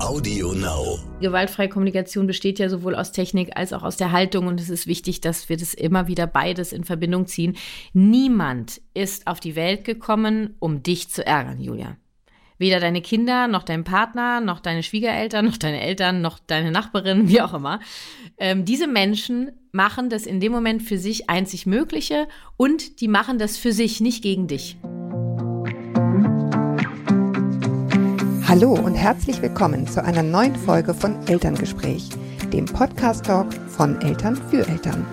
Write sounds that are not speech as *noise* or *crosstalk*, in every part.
Audio Now. Gewaltfreie Kommunikation besteht ja sowohl aus Technik als auch aus der Haltung und es ist wichtig, dass wir das immer wieder beides in Verbindung ziehen. Niemand ist auf die Welt gekommen, um dich zu ärgern, Julia. Weder deine Kinder, noch dein Partner, noch deine Schwiegereltern, noch deine Eltern, noch deine Nachbarin, wie auch immer. Ähm, diese Menschen machen das in dem Moment für sich einzig Mögliche und die machen das für sich, nicht gegen dich. Hallo und herzlich willkommen zu einer neuen Folge von Elterngespräch, dem Podcast-Talk von Eltern für Eltern.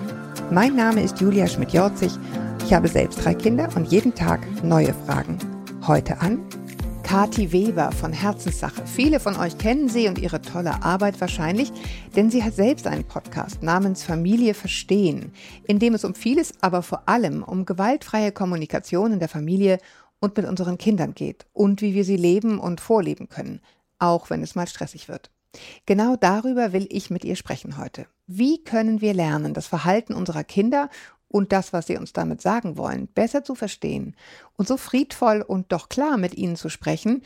Mein Name ist Julia Schmidt-Jorzig. Ich habe selbst drei Kinder und jeden Tag neue Fragen. Heute an Kati Weber von Herzenssache. Viele von euch kennen sie und ihre tolle Arbeit wahrscheinlich, denn sie hat selbst einen Podcast namens Familie Verstehen, in dem es um vieles, aber vor allem um gewaltfreie Kommunikation in der Familie und mit unseren Kindern geht und wie wir sie leben und vorleben können, auch wenn es mal stressig wird. Genau darüber will ich mit ihr sprechen heute. Wie können wir lernen, das Verhalten unserer Kinder und das, was sie uns damit sagen wollen, besser zu verstehen und so friedvoll und doch klar mit ihnen zu sprechen,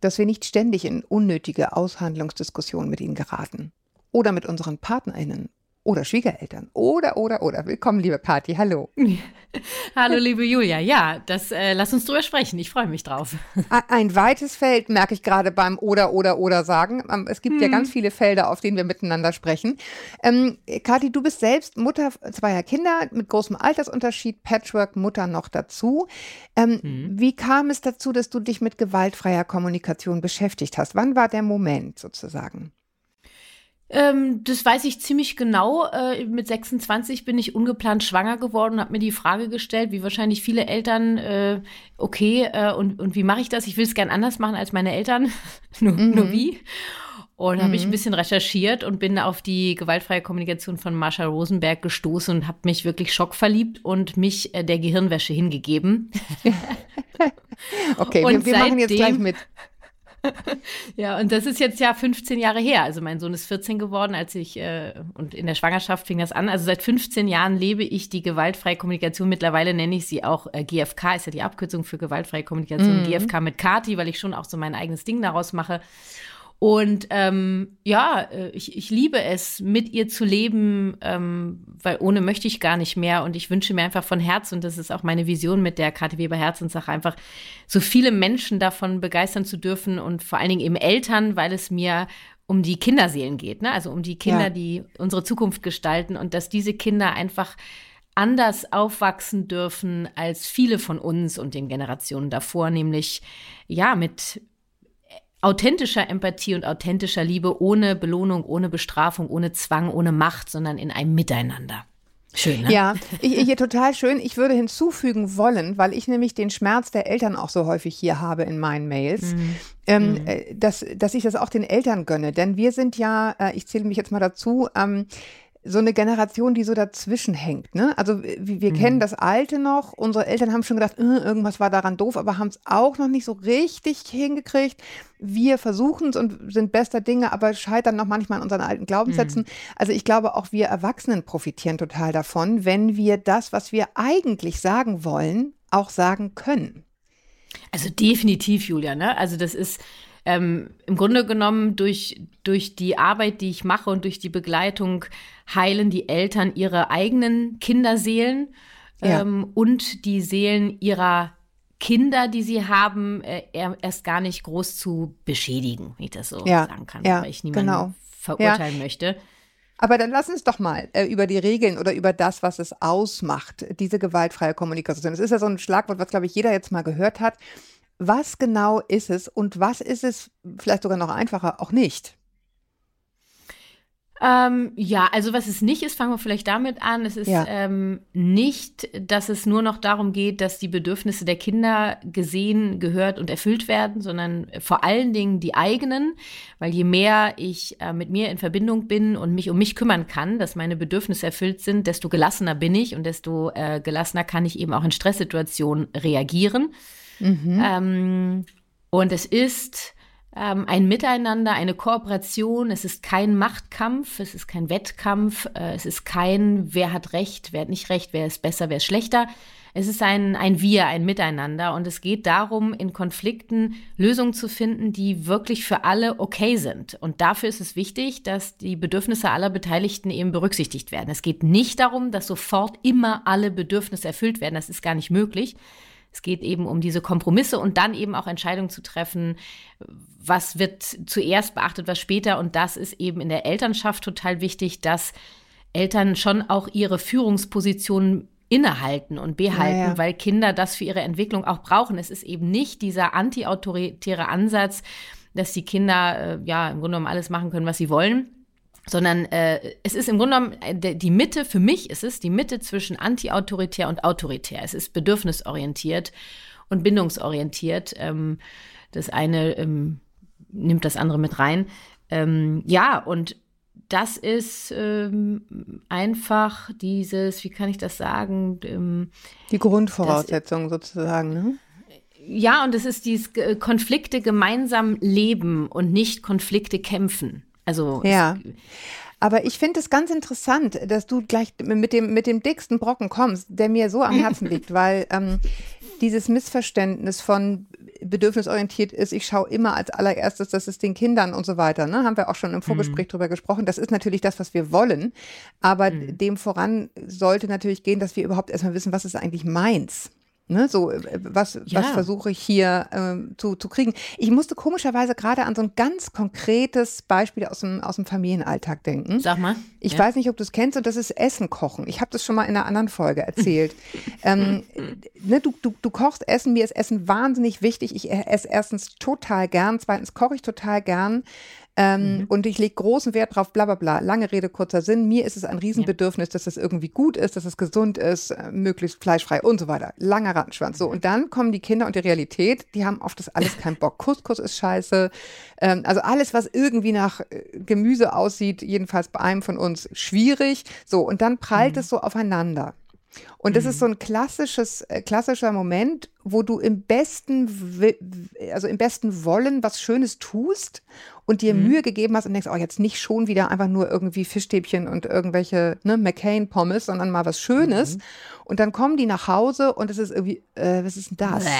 dass wir nicht ständig in unnötige Aushandlungsdiskussionen mit ihnen geraten. Oder mit unseren Partnerinnen oder Schwiegereltern. Oder, oder, oder. Willkommen, liebe Kathi. Hallo. *laughs* Hallo, liebe Julia. Ja, das äh, lass uns drüber sprechen. Ich freue mich drauf. Ein weites Feld merke ich gerade beim oder, oder, oder sagen. Ähm, es gibt hm. ja ganz viele Felder, auf denen wir miteinander sprechen. Ähm, Kathi, du bist selbst Mutter zweier Kinder mit großem Altersunterschied, Patchwork-Mutter noch dazu. Ähm, hm. Wie kam es dazu, dass du dich mit gewaltfreier Kommunikation beschäftigt hast? Wann war der Moment sozusagen? Ähm, das weiß ich ziemlich genau. Äh, mit 26 bin ich ungeplant schwanger geworden und habe mir die Frage gestellt, wie wahrscheinlich viele Eltern, äh, okay, äh, und, und wie mache ich das? Ich will es gern anders machen als meine Eltern. *laughs* nur, mhm. nur wie? Und mhm. habe ich ein bisschen recherchiert und bin auf die gewaltfreie Kommunikation von Marsha Rosenberg gestoßen und habe mich wirklich schockverliebt und mich äh, der Gehirnwäsche hingegeben. *laughs* okay, und wir, wir machen jetzt gleich mit. *laughs* ja, und das ist jetzt ja 15 Jahre her. Also mein Sohn ist 14 geworden, als ich, äh, und in der Schwangerschaft fing das an. Also seit 15 Jahren lebe ich die gewaltfreie Kommunikation. Mittlerweile nenne ich sie auch äh, GFK, ist ja die Abkürzung für gewaltfreie Kommunikation. Mhm. GFK mit Kati, weil ich schon auch so mein eigenes Ding daraus mache. Und ähm, ja, äh, ich, ich liebe es, mit ihr zu leben, ähm, weil ohne möchte ich gar nicht mehr. Und ich wünsche mir einfach von Herz, und das ist auch meine Vision mit der Karte Weber Herzenssache, einfach so viele Menschen davon begeistern zu dürfen und vor allen Dingen eben Eltern, weil es mir um die Kinderseelen geht, ne? also um die Kinder, ja. die unsere Zukunft gestalten und dass diese Kinder einfach anders aufwachsen dürfen als viele von uns und den Generationen davor, nämlich ja mit authentischer Empathie und authentischer Liebe ohne Belohnung, ohne Bestrafung, ohne Zwang, ohne Macht, sondern in einem Miteinander. Schön, ne? Ja, ich, ich, total schön. Ich würde hinzufügen wollen, weil ich nämlich den Schmerz der Eltern auch so häufig hier habe in meinen Mails, mhm. Ähm, mhm. Äh, dass, dass ich das auch den Eltern gönne. Denn wir sind ja, äh, ich zähle mich jetzt mal dazu, ähm, so eine Generation, die so dazwischen hängt. Ne? Also wir, wir mhm. kennen das Alte noch. Unsere Eltern haben schon gedacht, äh, irgendwas war daran doof, aber haben es auch noch nicht so richtig hingekriegt. Wir versuchen es und sind bester Dinge, aber scheitern noch manchmal an unseren alten Glaubenssätzen. Mhm. Also ich glaube, auch wir Erwachsenen profitieren total davon, wenn wir das, was wir eigentlich sagen wollen, auch sagen können. Also definitiv, Julia. Ne? Also das ist ähm, im Grunde genommen durch, durch die Arbeit, die ich mache und durch die Begleitung heilen die Eltern ihre eigenen Kinderseelen ja. ähm, und die Seelen ihrer Kinder, die sie haben, äh, erst gar nicht groß zu beschädigen, wenn ich das so ja. sagen kann, ja, weil ich niemanden genau. verurteilen möchte. Aber dann lass uns doch mal äh, über die Regeln oder über das, was es ausmacht, diese gewaltfreie Kommunikation. Das ist ja so ein Schlagwort, was, glaube ich, jeder jetzt mal gehört hat. Was genau ist es und was ist es, vielleicht sogar noch einfacher, auch nicht? Ähm, ja, also was es nicht ist, fangen wir vielleicht damit an. Es ist ja. ähm, nicht, dass es nur noch darum geht, dass die Bedürfnisse der Kinder gesehen, gehört und erfüllt werden, sondern vor allen Dingen die eigenen, weil je mehr ich äh, mit mir in Verbindung bin und mich um mich kümmern kann, dass meine Bedürfnisse erfüllt sind, desto gelassener bin ich und desto äh, gelassener kann ich eben auch in Stresssituationen reagieren. Mhm. Ähm, und es ist ähm, ein Miteinander, eine Kooperation. Es ist kein Machtkampf, es ist kein Wettkampf, äh, es ist kein, wer hat Recht, wer hat nicht Recht, wer ist besser, wer ist schlechter. Es ist ein, ein Wir, ein Miteinander und es geht darum, in Konflikten Lösungen zu finden, die wirklich für alle okay sind. Und dafür ist es wichtig, dass die Bedürfnisse aller Beteiligten eben berücksichtigt werden. Es geht nicht darum, dass sofort immer alle Bedürfnisse erfüllt werden. Das ist gar nicht möglich. Es geht eben um diese Kompromisse und dann eben auch Entscheidungen zu treffen, was wird zuerst beachtet, was später. Und das ist eben in der Elternschaft total wichtig, dass Eltern schon auch ihre Führungspositionen innehalten und behalten, ja, ja. weil Kinder das für ihre Entwicklung auch brauchen. Es ist eben nicht dieser antiautoritäre Ansatz, dass die Kinder äh, ja im Grunde genommen alles machen können, was sie wollen, sondern äh, es ist im Grunde genommen äh, die Mitte, für mich ist es die Mitte zwischen antiautoritär und autoritär. Es ist bedürfnisorientiert und bindungsorientiert. Ähm, das eine ähm, nimmt das andere mit rein. Ähm, ja, und das ist ähm, einfach dieses, wie kann ich das sagen? Ähm, die Grundvoraussetzung das, sozusagen, ne? Ja, und es ist dieses äh, Konflikte gemeinsam leben und nicht Konflikte kämpfen. Also ja. Aber ich finde es ganz interessant, dass du gleich mit dem, mit dem dicksten Brocken kommst, der mir so am Herzen liegt, *laughs* weil ähm, dieses Missverständnis von bedürfnisorientiert ist, ich schaue immer als allererstes, dass es den Kindern und so weiter, ne, haben wir auch schon im Vorgespräch mhm. drüber gesprochen. Das ist natürlich das, was wir wollen, aber mhm. dem voran sollte natürlich gehen, dass wir überhaupt erstmal wissen, was ist eigentlich meins. Ne, so, äh, was, ja. was versuche ich hier äh, zu, zu kriegen? Ich musste komischerweise gerade an so ein ganz konkretes Beispiel aus dem, aus dem Familienalltag denken. Sag mal. Ich ja. weiß nicht, ob du es kennst, und das ist Essen kochen. Ich habe das schon mal in einer anderen Folge erzählt. *laughs* ähm, ne, du, du, du kochst Essen, mir ist Essen wahnsinnig wichtig. Ich esse erstens total gern, zweitens koche ich total gern. Ähm, mhm. Und ich lege großen Wert drauf, bla bla bla. Lange Rede, kurzer Sinn. Mir ist es ein Riesenbedürfnis, dass es irgendwie gut ist, dass es gesund ist, äh, möglichst fleischfrei und so weiter. Langer Rattenschwanz. So, und dann kommen die Kinder und die Realität, die haben auf das alles keinen Bock. Couscous ist scheiße. Ähm, also alles, was irgendwie nach äh, Gemüse aussieht, jedenfalls bei einem von uns, schwierig. So, und dann prallt mhm. es so aufeinander. Und das mhm. ist so ein klassisches, äh, klassischer Moment, wo du im besten, also im besten Wollen was Schönes tust und dir mhm. Mühe gegeben hast und denkst, oh, jetzt nicht schon wieder einfach nur irgendwie Fischstäbchen und irgendwelche ne, McCain-Pommes, sondern mal was Schönes. Mhm. Und dann kommen die nach Hause und es ist irgendwie, äh, was ist denn das? Bäh.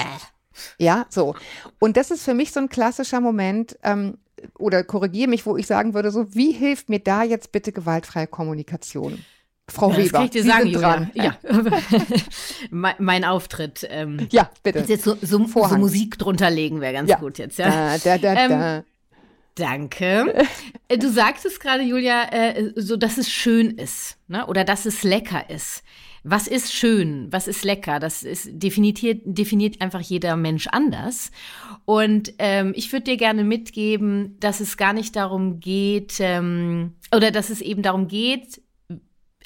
Ja, so. Und das ist für mich so ein klassischer Moment, ähm, oder korrigiere mich, wo ich sagen würde, so, wie hilft mir da jetzt bitte gewaltfreie Kommunikation? Frau ja, Weber. Das kann ich dir sagen, Julia. Ja. *laughs* mein Auftritt. Ähm, ja, bitte. Jetzt so, so, so, Musik drunter legen wäre ganz ja. gut jetzt. Ja. Da, da, da, ähm, danke. Äh, du sagst es gerade, Julia, äh, so dass es schön ist ne? oder dass es lecker ist. Was ist schön? Was ist lecker? Das ist definiert, definiert einfach jeder Mensch anders. Und ähm, ich würde dir gerne mitgeben, dass es gar nicht darum geht, ähm, oder dass es eben darum geht,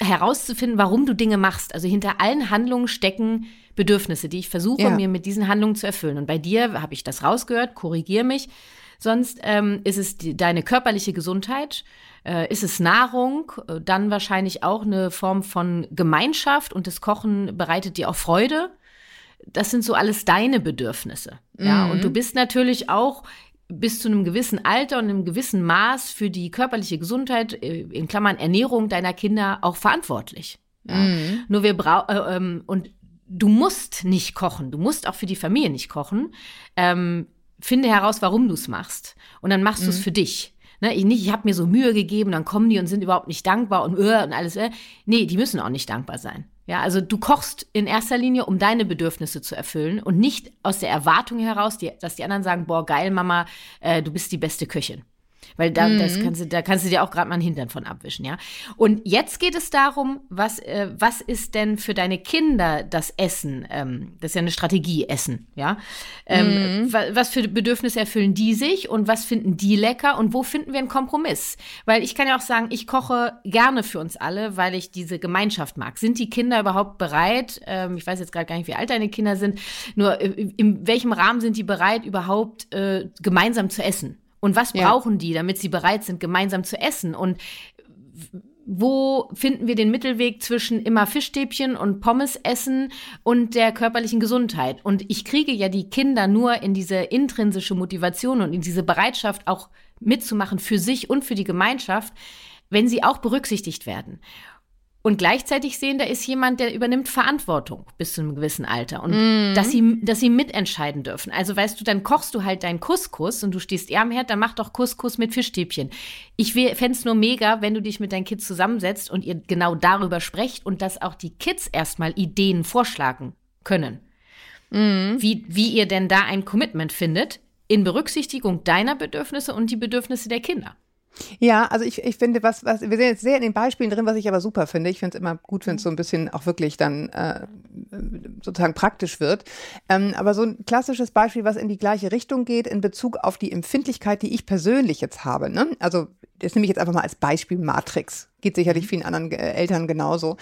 herauszufinden, warum du Dinge machst. Also hinter allen Handlungen stecken Bedürfnisse, die ich versuche, ja. mir mit diesen Handlungen zu erfüllen. Und bei dir habe ich das rausgehört, korrigier mich. Sonst ähm, ist es die, deine körperliche Gesundheit, äh, ist es Nahrung, äh, dann wahrscheinlich auch eine Form von Gemeinschaft und das Kochen bereitet dir auch Freude. Das sind so alles deine Bedürfnisse. Mhm. Ja, und du bist natürlich auch bis zu einem gewissen Alter und einem gewissen Maß für die körperliche Gesundheit, äh, in Klammern Ernährung deiner Kinder auch verantwortlich. Ja. Mhm. Nur wir brauchen, äh, ähm, und du musst nicht kochen, du musst auch für die Familie nicht kochen. Ähm, finde heraus, warum du es machst. Und dann machst mhm. du es für dich. Ne, ich nicht, ich habe mir so Mühe gegeben, dann kommen die und sind überhaupt nicht dankbar und, äh, und alles. Äh. Nee, die müssen auch nicht dankbar sein. Ja, also du kochst in erster Linie, um deine Bedürfnisse zu erfüllen und nicht aus der Erwartung heraus, die, dass die anderen sagen, boah, geil, Mama, äh, du bist die beste Köchin. Weil da, mhm. das kannst du, da kannst du dir auch gerade mal einen Hintern von abwischen, ja. Und jetzt geht es darum, was, äh, was ist denn für deine Kinder das Essen? Ähm, das ist ja eine Strategie, Essen, ja. Ähm, mhm. Was für Bedürfnisse erfüllen die sich und was finden die lecker und wo finden wir einen Kompromiss? Weil ich kann ja auch sagen, ich koche gerne für uns alle, weil ich diese Gemeinschaft mag. Sind die Kinder überhaupt bereit? Ähm, ich weiß jetzt gerade gar nicht, wie alt deine Kinder sind. Nur äh, in welchem Rahmen sind die bereit, überhaupt äh, gemeinsam zu essen? Und was ja. brauchen die, damit sie bereit sind, gemeinsam zu essen? Und wo finden wir den Mittelweg zwischen immer Fischstäbchen und Pommes essen und der körperlichen Gesundheit? Und ich kriege ja die Kinder nur in diese intrinsische Motivation und in diese Bereitschaft auch mitzumachen für sich und für die Gemeinschaft, wenn sie auch berücksichtigt werden. Und gleichzeitig sehen, da ist jemand, der übernimmt Verantwortung bis zu einem gewissen Alter und mm. dass sie, dass sie mitentscheiden dürfen. Also weißt du, dann kochst du halt deinen Couscous und du stehst eher am Herd, dann mach doch Couscous mit Fischstäbchen. Ich fände es nur mega, wenn du dich mit deinen Kids zusammensetzt und ihr genau darüber sprecht und dass auch die Kids erstmal Ideen vorschlagen können. Mm. Wie, wie ihr denn da ein Commitment findet in Berücksichtigung deiner Bedürfnisse und die Bedürfnisse der Kinder. Ja, also ich, ich finde, was, was, wir sehen jetzt sehr in den Beispielen drin, was ich aber super finde. Ich finde es immer gut, wenn es so ein bisschen auch wirklich dann äh, sozusagen praktisch wird. Ähm, aber so ein klassisches Beispiel, was in die gleiche Richtung geht, in Bezug auf die Empfindlichkeit, die ich persönlich jetzt habe. Ne? Also das nehme ich jetzt einfach mal als Beispiel Matrix. Geht sicherlich mhm. vielen anderen äh, Eltern genauso.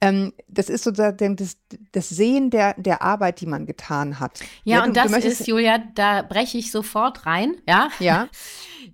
Ähm, das ist sozusagen das, das Sehen der, der Arbeit, die man getan hat. Ja, ja und du, das du ist, Julia, da breche ich sofort rein. Ja. Ja. *laughs*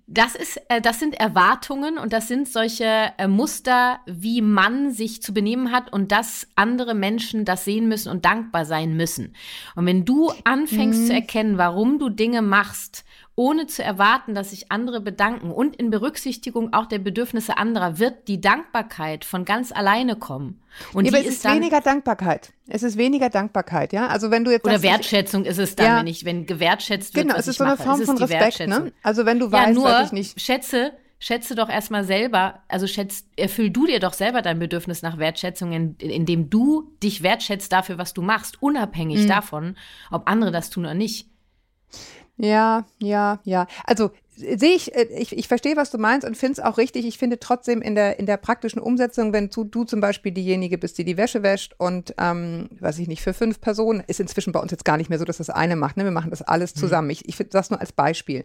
Das ist, äh, das sind Erwartungen und das sind solche äh, Muster, wie man sich zu benehmen hat und dass andere Menschen das sehen müssen und dankbar sein müssen. Und wenn du anfängst mhm. zu erkennen, warum du Dinge machst, ohne zu erwarten, dass sich andere bedanken und in Berücksichtigung auch der Bedürfnisse anderer, wird die Dankbarkeit von ganz alleine kommen. Und ja, aber es ist, ist weniger Dankbarkeit. Es ist weniger Dankbarkeit, ja. Also wenn du jetzt oder Wertschätzung ist es dann, ja, wenn ich wenn gewertschätzt wird, genau, es ist so eine mache. Form von Respekt, ne? Also wenn du weißt, ja, nur, ich nicht schätze schätze doch erstmal selber, also schätz, erfüll du dir doch selber dein Bedürfnis nach Wertschätzung, in, indem du dich wertschätzt dafür, was du machst, unabhängig mhm. davon, ob andere das tun oder nicht. Ja, ja, ja. Also sehe ich, äh, ich, ich verstehe, was du meinst und finde es auch richtig. Ich finde trotzdem in der, in der praktischen Umsetzung, wenn du, du zum Beispiel diejenige bist, die die Wäsche wäscht und, ähm, weiß ich nicht, für fünf Personen, ist inzwischen bei uns jetzt gar nicht mehr so, dass das eine macht. Ne? Wir machen das alles mhm. zusammen. Ich, ich finde das nur als Beispiel.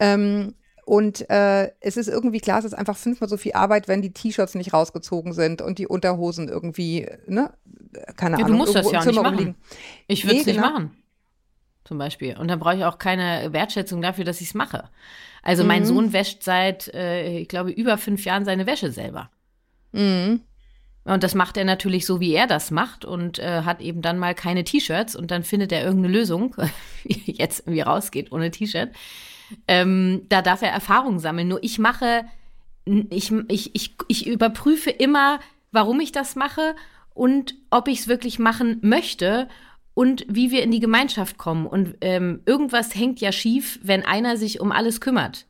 Ähm, und äh, es ist irgendwie klar, es ist einfach fünfmal so viel Arbeit, wenn die T-Shirts nicht rausgezogen sind und die Unterhosen irgendwie, ne, keine ja, Ahnung, du musst das ja nicht machen. Ich würde es nee, nicht genau. machen zum Beispiel. Und dann brauche ich auch keine Wertschätzung dafür, dass ich es mache. Also mein mhm. Sohn wäscht seit, äh, ich glaube, über fünf Jahren seine Wäsche selber. Mhm. Und das macht er natürlich so, wie er das macht und äh, hat eben dann mal keine T-Shirts und dann findet er irgendeine Lösung, *laughs* wie jetzt irgendwie rausgeht ohne T-Shirt. Ähm, da darf er Erfahrung sammeln. Nur ich mache, ich, ich, ich, ich überprüfe immer, warum ich das mache und ob ich es wirklich machen möchte und wie wir in die Gemeinschaft kommen. Und ähm, irgendwas hängt ja schief, wenn einer sich um alles kümmert.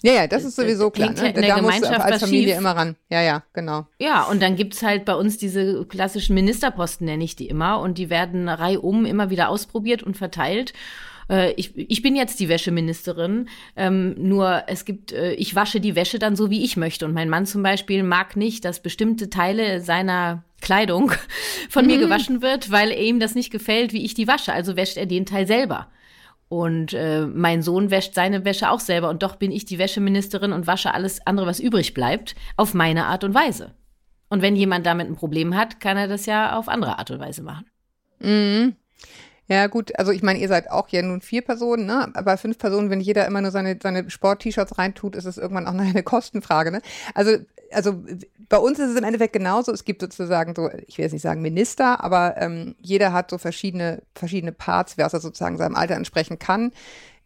Ja, ja, das ist sowieso klar. Ne? In der da Gemeinschaft musst du als Familie schief. immer ran. Ja, ja, genau. Ja, und dann gibt es halt bei uns diese klassischen Ministerposten, nenne ich die immer. Und die werden reihum immer wieder ausprobiert und verteilt. Äh, ich, ich bin jetzt die Wäscheministerin, ähm, nur es gibt, äh, ich wasche die Wäsche dann so, wie ich möchte. Und mein Mann zum Beispiel mag nicht, dass bestimmte Teile seiner Kleidung *laughs* von mhm. mir gewaschen wird, weil ihm das nicht gefällt, wie ich die wasche. Also wäscht er den Teil selber. Und äh, mein Sohn wäscht seine Wäsche auch selber. Und doch bin ich die Wäscheministerin und wasche alles andere, was übrig bleibt, auf meine Art und Weise. Und wenn jemand damit ein Problem hat, kann er das ja auf andere Art und Weise machen. Mhm. Ja, gut, also ich meine, ihr seid auch ja nun vier Personen, ne? Aber fünf Personen, wenn jeder immer nur seine, seine Sport-T-Shirts reintut, ist es irgendwann auch eine *laughs* Kostenfrage, ne? Also, also bei uns ist es im Endeffekt genauso. Es gibt sozusagen so, ich will jetzt nicht sagen Minister, aber ähm, jeder hat so verschiedene, verschiedene Parts, wer es sozusagen seinem Alter entsprechen kann.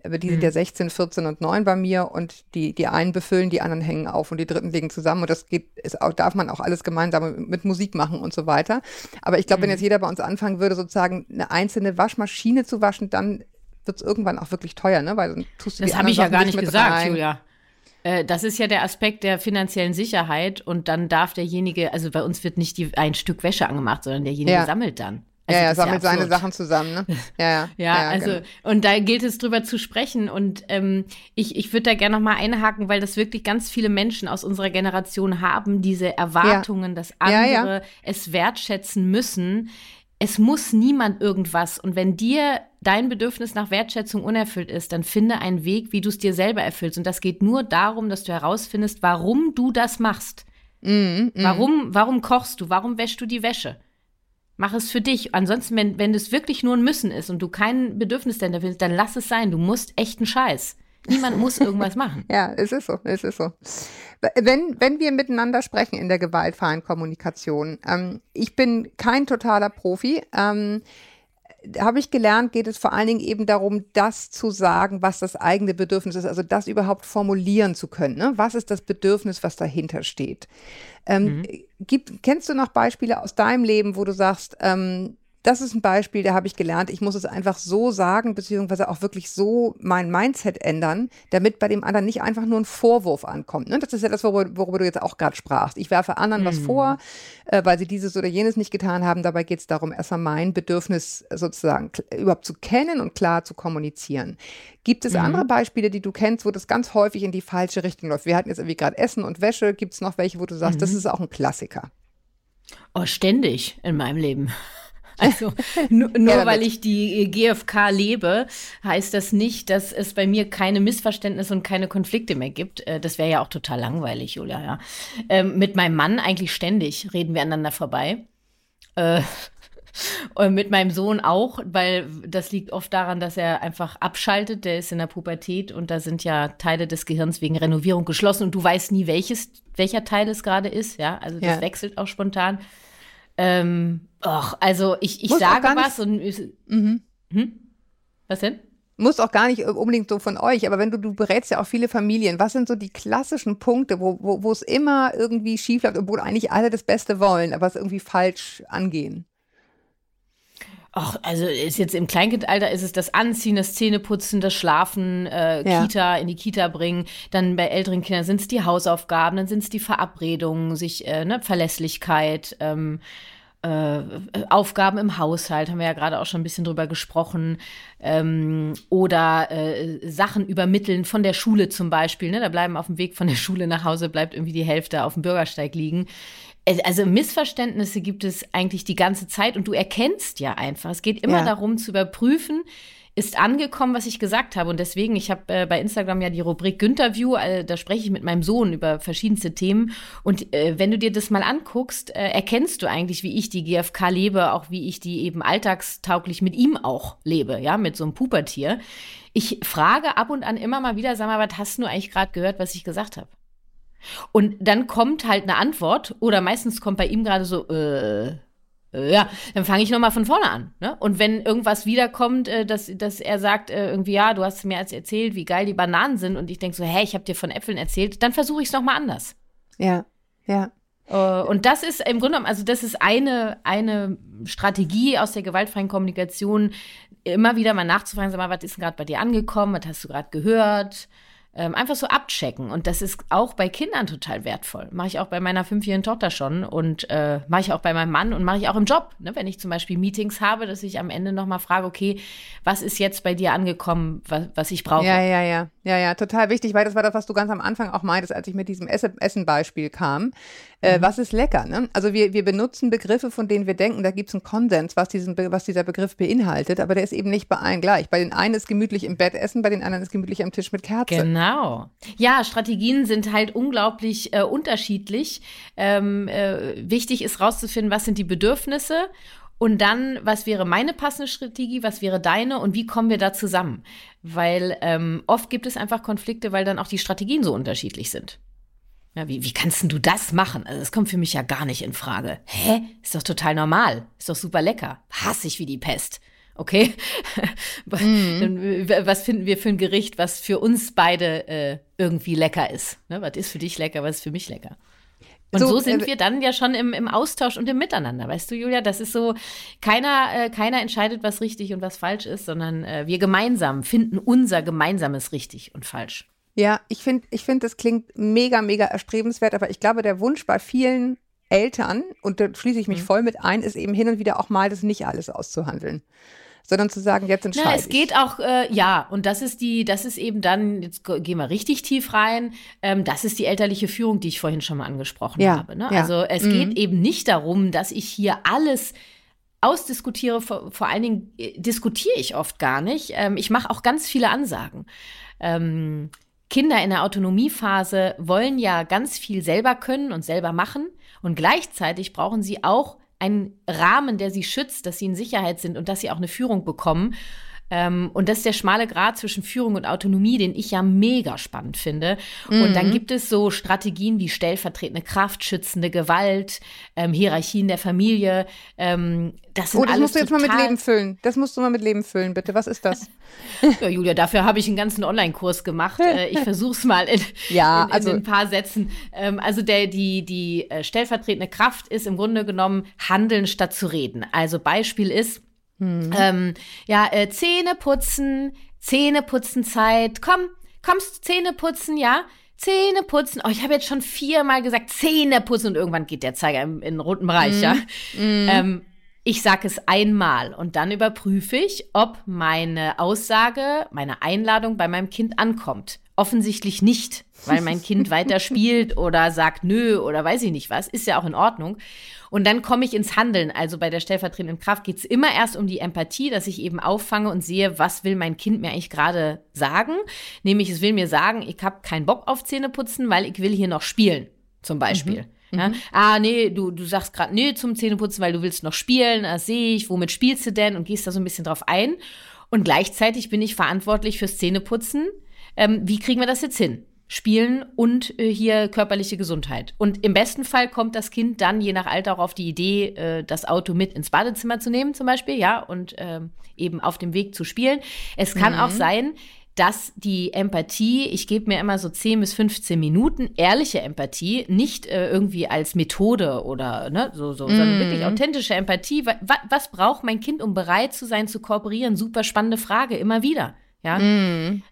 Aber die mhm. sind ja 16, 14 und 9 bei mir und die, die einen befüllen, die anderen hängen auf und die dritten liegen zusammen und das geht, ist auch, darf man auch alles gemeinsam mit Musik machen und so weiter. Aber ich glaube, mhm. wenn jetzt jeder bei uns anfangen würde, sozusagen eine einzelne Waschmaschine zu waschen, dann wird es irgendwann auch wirklich teuer, ne? Weil dann tust du Das habe ich ja gar nicht gesagt, rein. Julia. Äh, das ist ja der Aspekt der finanziellen Sicherheit und dann darf derjenige, also bei uns wird nicht die, ein Stück Wäsche angemacht, sondern derjenige ja. sammelt dann. Also ja, ja, sammelt ja seine Sachen zusammen, ne? *laughs* Ja, ja. ja, ja also, genau. und da gilt es drüber zu sprechen. Und ähm, ich, ich würde da gerne nochmal einhaken, weil das wirklich ganz viele Menschen aus unserer Generation haben, diese Erwartungen, dass andere es wertschätzen müssen. Es muss niemand irgendwas. Und wenn dir dein Bedürfnis nach Wertschätzung unerfüllt ist, dann finde einen Weg, wie du es dir selber erfüllst. Und das geht nur darum, dass du herausfindest, warum du das machst. Mm, mm. Warum, warum kochst du? Warum wäschst du die Wäsche? Mach es für dich. Ansonsten, wenn, wenn es wirklich nur ein Müssen ist und du kein Bedürfnis dahinter findest, dann lass es sein. Du musst echten Scheiß. Niemand muss irgendwas machen. *laughs* ja, es ist so, es ist so. Wenn, wenn wir miteinander sprechen in der gewaltfreien Kommunikation, ähm, ich bin kein totaler Profi. Ähm, habe ich gelernt, geht es vor allen Dingen eben darum, das zu sagen, was das eigene Bedürfnis ist, also das überhaupt formulieren zu können. Ne? Was ist das Bedürfnis, was dahinter steht? Ähm, mhm. gibt, kennst du noch Beispiele aus deinem Leben, wo du sagst, ähm, das ist ein Beispiel, da habe ich gelernt, ich muss es einfach so sagen, beziehungsweise auch wirklich so mein Mindset ändern, damit bei dem anderen nicht einfach nur ein Vorwurf ankommt. Ne? Das ist ja das, worüber, worüber du jetzt auch gerade sprachst. Ich werfe anderen mhm. was vor, äh, weil sie dieses oder jenes nicht getan haben. Dabei geht es darum, erstmal mein Bedürfnis sozusagen überhaupt zu kennen und klar zu kommunizieren. Gibt es mhm. andere Beispiele, die du kennst, wo das ganz häufig in die falsche Richtung läuft? Wir hatten jetzt irgendwie gerade Essen und Wäsche. Gibt es noch welche, wo du sagst, mhm. das ist auch ein Klassiker? Oh, ständig in meinem Leben. Also *laughs* nur, nur weil ich die GfK lebe, heißt das nicht, dass es bei mir keine Missverständnisse und keine Konflikte mehr gibt. Äh, das wäre ja auch total langweilig, Julia. Ja. Ähm, mit meinem Mann eigentlich ständig reden wir aneinander vorbei. Äh, *laughs* und mit meinem Sohn auch, weil das liegt oft daran, dass er einfach abschaltet. Der ist in der Pubertät und da sind ja Teile des Gehirns wegen Renovierung geschlossen und du weißt nie, welches, welcher Teil es gerade ist. Ja, also das ja. wechselt auch spontan. Ähm, och, also ich, ich sage was und. Mhm. Hm? Was denn? Muss auch gar nicht unbedingt so von euch, aber wenn du, du berätst ja auch viele Familien, was sind so die klassischen Punkte, wo, wo, wo es immer irgendwie schief läuft, obwohl eigentlich alle das Beste wollen, aber es irgendwie falsch angehen? Ach, also ist jetzt im Kleinkindalter ist es das Anziehen, das Zähneputzen, das Schlafen, äh, ja. Kita, in die Kita bringen. Dann bei älteren Kindern sind es die Hausaufgaben, dann sind es die Verabredungen, sich, äh, ne, Verlässlichkeit, ähm, äh, Aufgaben im Haushalt, haben wir ja gerade auch schon ein bisschen drüber gesprochen, ähm, oder äh, Sachen übermitteln von der Schule zum Beispiel. Ne? Da bleiben auf dem Weg von der Schule nach Hause, bleibt irgendwie die Hälfte auf dem Bürgersteig liegen. Also Missverständnisse gibt es eigentlich die ganze Zeit und du erkennst ja einfach. Es geht immer ja. darum zu überprüfen, ist angekommen, was ich gesagt habe. Und deswegen, ich habe äh, bei Instagram ja die Rubrik Güntherview, äh, da spreche ich mit meinem Sohn über verschiedenste Themen. Und äh, wenn du dir das mal anguckst, äh, erkennst du eigentlich, wie ich die GfK lebe, auch wie ich die eben alltagstauglich mit ihm auch lebe, ja, mit so einem Pupertier. Ich frage ab und an immer mal wieder, sag mal, was hast du eigentlich gerade gehört, was ich gesagt habe? Und dann kommt halt eine Antwort oder meistens kommt bei ihm gerade so, äh, ja, dann fange ich nochmal von vorne an. Ne? Und wenn irgendwas wiederkommt, äh, dass, dass er sagt äh, irgendwie, ja, du hast mir jetzt erzählt, wie geil die Bananen sind und ich denke so, hä, ich habe dir von Äpfeln erzählt, dann versuche ich es nochmal anders. Ja, ja. Äh, und das ist im Grunde genommen, also das ist eine, eine Strategie aus der gewaltfreien Kommunikation, immer wieder mal nachzufragen, sag mal, was ist denn gerade bei dir angekommen, was hast du gerade gehört? Ähm, einfach so abchecken. Und das ist auch bei Kindern total wertvoll. Mache ich auch bei meiner fünfjährigen Tochter schon und äh, mache ich auch bei meinem Mann und mache ich auch im Job. Ne? Wenn ich zum Beispiel Meetings habe, dass ich am Ende nochmal frage, okay, was ist jetzt bei dir angekommen, was, was ich brauche? Ja, ja, ja. Ja, ja, total wichtig, weil das war das, was du ganz am Anfang auch meintest, als ich mit diesem Essen-Beispiel kam. Äh, mhm. Was ist lecker? Ne? Also wir, wir benutzen Begriffe, von denen wir denken, da gibt es einen Konsens, was, diesen, was dieser Begriff beinhaltet, aber der ist eben nicht bei allen gleich. Bei den einen ist gemütlich im Bett essen, bei den anderen ist gemütlich am Tisch mit Kerze. Genau. Ja, Strategien sind halt unglaublich äh, unterschiedlich. Ähm, äh, wichtig ist rauszufinden, was sind die Bedürfnisse und dann, was wäre meine passende Strategie, was wäre deine und wie kommen wir da zusammen? Weil ähm, oft gibt es einfach Konflikte, weil dann auch die Strategien so unterschiedlich sind. Ja, wie, wie kannst du das machen? Also das kommt für mich ja gar nicht in Frage. Hä? Ist doch total normal. Ist doch super lecker. Hasse ich wie die Pest. Okay? *laughs* Mhm. was finden wir für ein Gericht, was für uns beide äh, irgendwie lecker ist? Ne? Was ist für dich lecker, was ist für mich lecker? Und so, so sind äh, wir dann ja schon im, im Austausch und im Miteinander, weißt du, Julia? Das ist so, keiner, äh, keiner entscheidet, was richtig und was falsch ist, sondern äh, wir gemeinsam finden unser gemeinsames richtig und falsch. Ja, ich finde, ich finde, das klingt mega, mega erstrebenswert, aber ich glaube, der Wunsch bei vielen Eltern, und da schließe ich mich mhm. voll mit ein, ist eben hin und wieder auch mal das nicht alles auszuhandeln sondern zu sagen, jetzt entscheide Na, es geht auch, äh, ja, und das ist die, das ist eben dann, jetzt gehen wir richtig tief rein, ähm, das ist die elterliche Führung, die ich vorhin schon mal angesprochen ja, habe. Ne? Ja. Also es mhm. geht eben nicht darum, dass ich hier alles ausdiskutiere, vor, vor allen Dingen äh, diskutiere ich oft gar nicht. Ähm, ich mache auch ganz viele Ansagen. Ähm, Kinder in der Autonomiephase wollen ja ganz viel selber können und selber machen und gleichzeitig brauchen sie auch einen Rahmen, der sie schützt, dass sie in Sicherheit sind und dass sie auch eine Führung bekommen. Ähm, und das ist der schmale Grad zwischen Führung und Autonomie, den ich ja mega spannend finde. Mhm. Und dann mhm. gibt es so Strategien wie stellvertretende Kraft, schützende Gewalt, ähm, Hierarchien der Familie. Ähm, das sind oh, das musst du jetzt mal mit Leben füllen. Das musst du mal mit Leben füllen, bitte. Was ist das? *laughs* ja, Julia, dafür habe ich einen ganzen Online-Kurs gemacht. Äh, ich *laughs* versuche es mal in, ja, in, also, in, ein paar Sätzen. Ähm, also der, die, die äh, stellvertretende Kraft ist im Grunde genommen Handeln statt zu reden. Also Beispiel ist, hm. ähm, ja, äh, Zähne putzen, Zähne putzen Zeit. Komm, kommst Zähne putzen, ja? Zähne putzen. Oh, ich habe jetzt schon viermal gesagt, Zähne putzen und irgendwann geht der Zeiger im, in den roten Bereich, mm. ja. Mm. Ähm, ich sage es einmal und dann überprüfe ich, ob meine Aussage, meine Einladung bei meinem Kind ankommt. Offensichtlich nicht, weil mein Kind *laughs* weiter spielt oder sagt nö oder weiß ich nicht was, ist ja auch in Ordnung. Und dann komme ich ins Handeln. Also bei der stellvertretenden Kraft geht es immer erst um die Empathie, dass ich eben auffange und sehe, was will mein Kind mir eigentlich gerade sagen. Nämlich, es will mir sagen, ich habe keinen Bock auf Zähneputzen, weil ich will hier noch spielen, zum Beispiel. Mhm. Ja? Mhm. Ah, nee, du, du sagst gerade nee zum Zähneputzen, weil du willst noch spielen. Das sehe ich. Womit spielst du denn? Und gehst da so ein bisschen drauf ein. Und gleichzeitig bin ich verantwortlich fürs Zähneputzen. Ähm, wie kriegen wir das jetzt hin? Spielen und äh, hier körperliche Gesundheit. Und im besten Fall kommt das Kind dann je nach Alter auch auf die Idee, äh, das Auto mit ins Badezimmer zu nehmen, zum Beispiel, ja, und äh, eben auf dem Weg zu spielen. Es kann mhm. auch sein, dass die Empathie, ich gebe mir immer so 10 bis 15 Minuten, ehrliche Empathie, nicht äh, irgendwie als Methode oder ne, so, so, mm. sondern mhm. wirklich authentische Empathie. Was, was braucht mein Kind, um bereit zu sein, zu kooperieren? Super spannende Frage, immer wieder. Ja. Mm.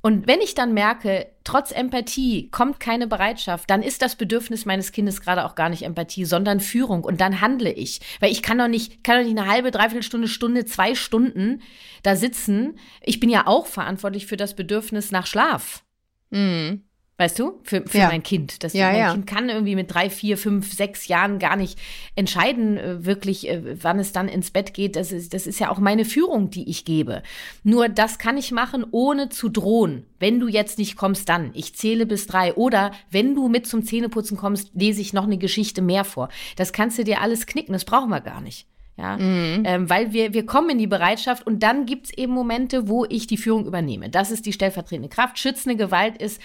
Und wenn ich dann merke, trotz Empathie kommt keine Bereitschaft, dann ist das Bedürfnis meines Kindes gerade auch gar nicht Empathie, sondern Führung. Und dann handle ich. Weil ich kann doch nicht, kann doch nicht eine halbe, dreiviertel Stunde, Stunde, zwei Stunden da sitzen. Ich bin ja auch verantwortlich für das Bedürfnis nach Schlaf. Mhm. Weißt du, für, für ja. mein Kind. Das, ja, mein ja. Kind kann irgendwie mit drei, vier, fünf, sechs Jahren gar nicht entscheiden, äh, wirklich, äh, wann es dann ins Bett geht. Das ist, das ist ja auch meine Führung, die ich gebe. Nur das kann ich machen, ohne zu drohen. Wenn du jetzt nicht kommst, dann. Ich zähle bis drei. Oder wenn du mit zum Zähneputzen kommst, lese ich noch eine Geschichte mehr vor. Das kannst du dir alles knicken. Das brauchen wir gar nicht. Ja, mhm. ähm, weil wir, wir kommen in die Bereitschaft und dann gibt's eben Momente, wo ich die Führung übernehme. Das ist die stellvertretende Kraft. Schützende Gewalt ist,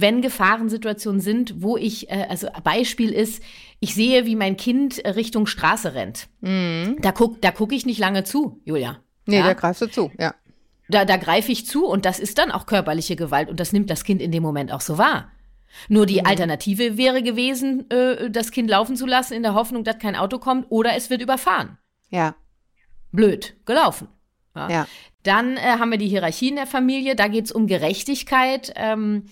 wenn Gefahrensituationen sind, wo ich, äh, also Beispiel ist, ich sehe, wie mein Kind Richtung Straße rennt. Mhm. Da gucke da guck ich nicht lange zu, Julia. Nee, ja? da greifst du zu, ja. Da, da greife ich zu und das ist dann auch körperliche Gewalt und das nimmt das Kind in dem Moment auch so wahr. Nur die mhm. Alternative wäre gewesen, äh, das Kind laufen zu lassen in der Hoffnung, dass kein Auto kommt oder es wird überfahren. Ja. Blöd, gelaufen. Ja. ja. Dann äh, haben wir die Hierarchie in der Familie, da geht es um Gerechtigkeit. Ähm,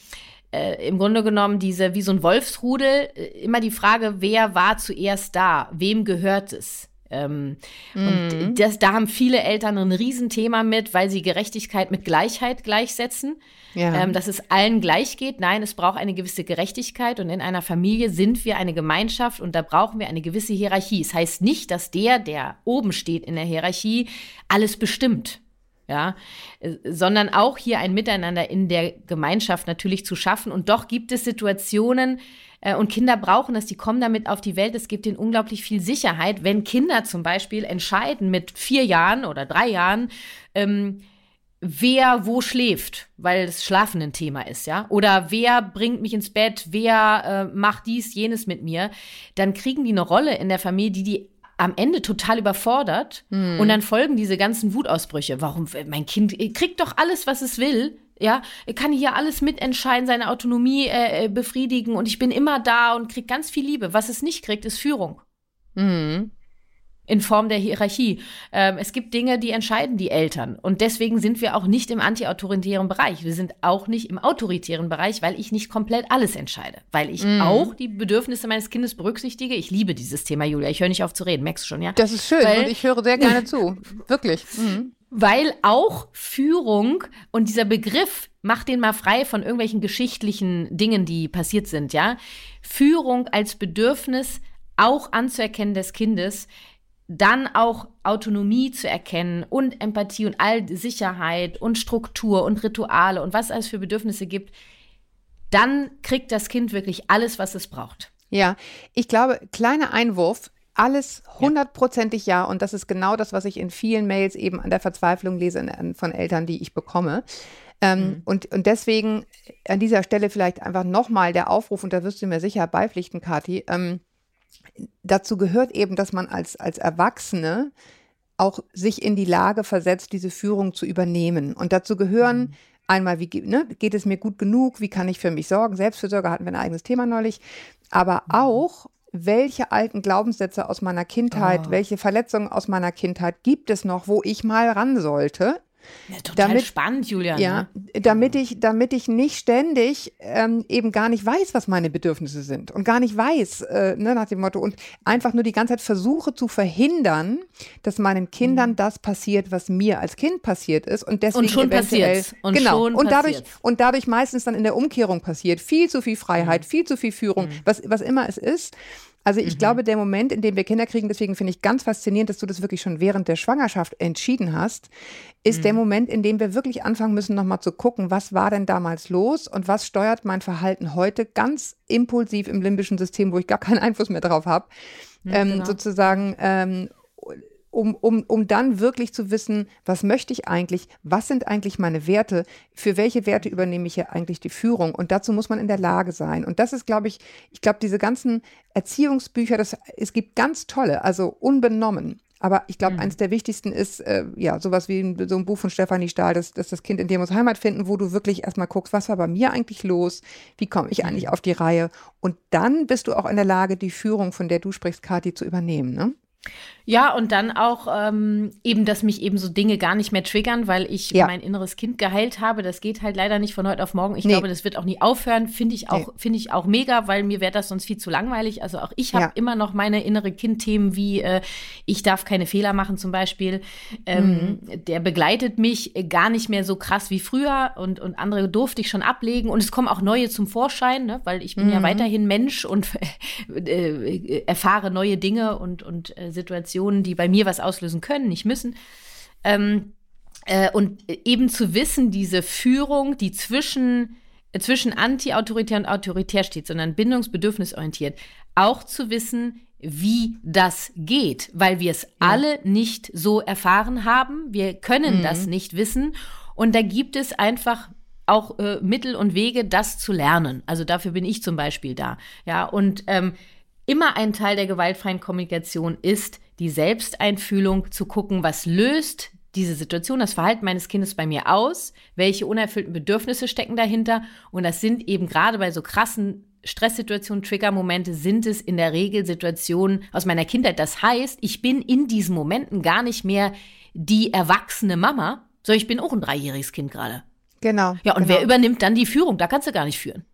äh, im Grunde genommen diese, wie so ein Wolfsrudel, äh, immer die Frage, wer war zuerst da? Wem gehört es? Ähm, mhm. Und das, da haben viele Eltern ein Riesenthema mit, weil sie Gerechtigkeit mit Gleichheit gleichsetzen. Ja. Ähm, dass es allen gleich geht. Nein, es braucht eine gewisse Gerechtigkeit und in einer Familie sind wir eine Gemeinschaft und da brauchen wir eine gewisse Hierarchie. Es das heißt nicht, dass der, der oben steht in der Hierarchie, alles bestimmt ja, äh, sondern auch hier ein Miteinander in der Gemeinschaft natürlich zu schaffen. Und doch gibt es Situationen, äh, und Kinder brauchen das, die kommen damit auf die Welt. Es gibt ihnen unglaublich viel Sicherheit, wenn Kinder zum Beispiel entscheiden mit vier Jahren oder drei Jahren, ähm, wer wo schläft, weil das Schlafen ein Thema ist, ja, oder wer bringt mich ins Bett, wer äh, macht dies, jenes mit mir, dann kriegen die eine Rolle in der Familie, die die am Ende total überfordert mhm. und dann folgen diese ganzen Wutausbrüche. Warum, mein Kind kriegt doch alles, was es will. Ja, kann hier alles mitentscheiden, seine Autonomie äh, äh, befriedigen und ich bin immer da und kriegt ganz viel Liebe. Was es nicht kriegt, ist Führung. Mhm in Form der Hierarchie. Ähm, es gibt Dinge, die entscheiden die Eltern. Und deswegen sind wir auch nicht im antiautoritären Bereich. Wir sind auch nicht im autoritären Bereich, weil ich nicht komplett alles entscheide. Weil ich mm. auch die Bedürfnisse meines Kindes berücksichtige. Ich liebe dieses Thema, Julia. Ich höre nicht auf zu reden. Merkst du schon, ja? Das ist schön weil, und ich höre sehr gerne *laughs* zu. Wirklich. Mhm. Weil auch Führung und dieser Begriff, mach den mal frei von irgendwelchen geschichtlichen Dingen, die passiert sind, ja. Führung als Bedürfnis auch anzuerkennen des Kindes, dann auch Autonomie zu erkennen und Empathie und all Sicherheit und Struktur und Rituale und was es alles für Bedürfnisse gibt, dann kriegt das Kind wirklich alles, was es braucht. Ja, ich glaube, kleiner Einwurf, alles hundertprozentig ja. Und das ist genau das, was ich in vielen Mails eben an der Verzweiflung lese von Eltern, die ich bekomme. Ähm, mhm. und, und deswegen an dieser Stelle vielleicht einfach nochmal der Aufruf, und da wirst du mir sicher beipflichten, Kathi, ähm, dazu gehört eben, dass man als, als Erwachsene auch sich in die Lage versetzt, diese Führung zu übernehmen. Und dazu gehören mhm. einmal, wie ne, geht es mir gut genug, wie kann ich für mich sorgen, Selbstfürsorge hatten wir ein eigenes Thema neulich, aber mhm. auch, welche alten Glaubenssätze aus meiner Kindheit, oh. welche Verletzungen aus meiner Kindheit gibt es noch, wo ich mal ran sollte, ja, total damit, spannend, Julian. Ja, ne? damit ich, damit ich nicht ständig ähm, eben gar nicht weiß, was meine Bedürfnisse sind und gar nicht weiß, äh, ne, nach dem Motto und einfach nur die ganze Zeit versuche zu verhindern, dass meinen Kindern mhm. das passiert, was mir als Kind passiert ist und deswegen und schon eventuell und genau schon und dadurch passiert's. und dadurch meistens dann in der Umkehrung passiert viel zu viel Freiheit, mhm. viel zu viel Führung, mhm. was was immer es ist also ich mhm. glaube, der Moment, in dem wir Kinder kriegen, deswegen finde ich ganz faszinierend, dass du das wirklich schon während der Schwangerschaft entschieden hast, ist mhm. der Moment, in dem wir wirklich anfangen müssen, nochmal zu gucken, was war denn damals los und was steuert mein Verhalten heute ganz impulsiv im limbischen System, wo ich gar keinen Einfluss mehr drauf habe, ja, ähm, genau. sozusagen ähm, um, um, um dann wirklich zu wissen, was möchte ich eigentlich, was sind eigentlich meine Werte, für welche Werte übernehme ich hier eigentlich die Führung. Und dazu muss man in der Lage sein. Und das ist, glaube ich, ich glaube, diese ganzen Erziehungsbücher, das, es gibt ganz tolle, also unbenommen. Aber ich glaube, mhm. eines der wichtigsten ist, äh, ja, sowas wie so ein Buch von Stefanie Stahl, das, das das Kind in dir muss Heimat finden, wo du wirklich erstmal guckst, was war bei mir eigentlich los, wie komme ich eigentlich mhm. auf die Reihe. Und dann bist du auch in der Lage, die Führung, von der du sprichst, Kathi, zu übernehmen. Ne? Ja, und dann auch ähm, eben, dass mich eben so Dinge gar nicht mehr triggern, weil ich ja. mein inneres Kind geheilt habe. Das geht halt leider nicht von heute auf morgen. Ich nee. glaube, das wird auch nie aufhören. Finde ich auch, nee. finde ich auch mega, weil mir wäre das sonst viel zu langweilig. Also auch ich habe ja. immer noch meine innere Kindthemen wie äh, ich darf keine Fehler machen zum Beispiel. Ähm, mhm. Der begleitet mich gar nicht mehr so krass wie früher und, und andere durfte ich schon ablegen. Und es kommen auch neue zum Vorschein, ne? weil ich bin mhm. ja weiterhin Mensch und *laughs* äh, erfahre neue Dinge und, und äh, Situationen, die bei mir was auslösen können, nicht müssen. Ähm, äh, und eben zu wissen, diese Führung, die zwischen, äh, zwischen anti-autoritär und autoritär steht, sondern bindungsbedürfnisorientiert, auch zu wissen, wie das geht, weil wir es ja. alle nicht so erfahren haben. Wir können mhm. das nicht wissen. Und da gibt es einfach auch äh, Mittel und Wege, das zu lernen. Also dafür bin ich zum Beispiel da. Ja, und ähm, immer ein Teil der gewaltfreien Kommunikation ist, die Selbsteinfühlung zu gucken, was löst diese Situation, das Verhalten meines Kindes bei mir aus, welche unerfüllten Bedürfnisse stecken dahinter. Und das sind eben gerade bei so krassen Stresssituationen, Triggermomente, sind es in der Regel Situationen aus meiner Kindheit. Das heißt, ich bin in diesen Momenten gar nicht mehr die erwachsene Mama, sondern ich bin auch ein dreijähriges Kind gerade. Genau. Ja, und genau. wer übernimmt dann die Führung? Da kannst du gar nicht führen.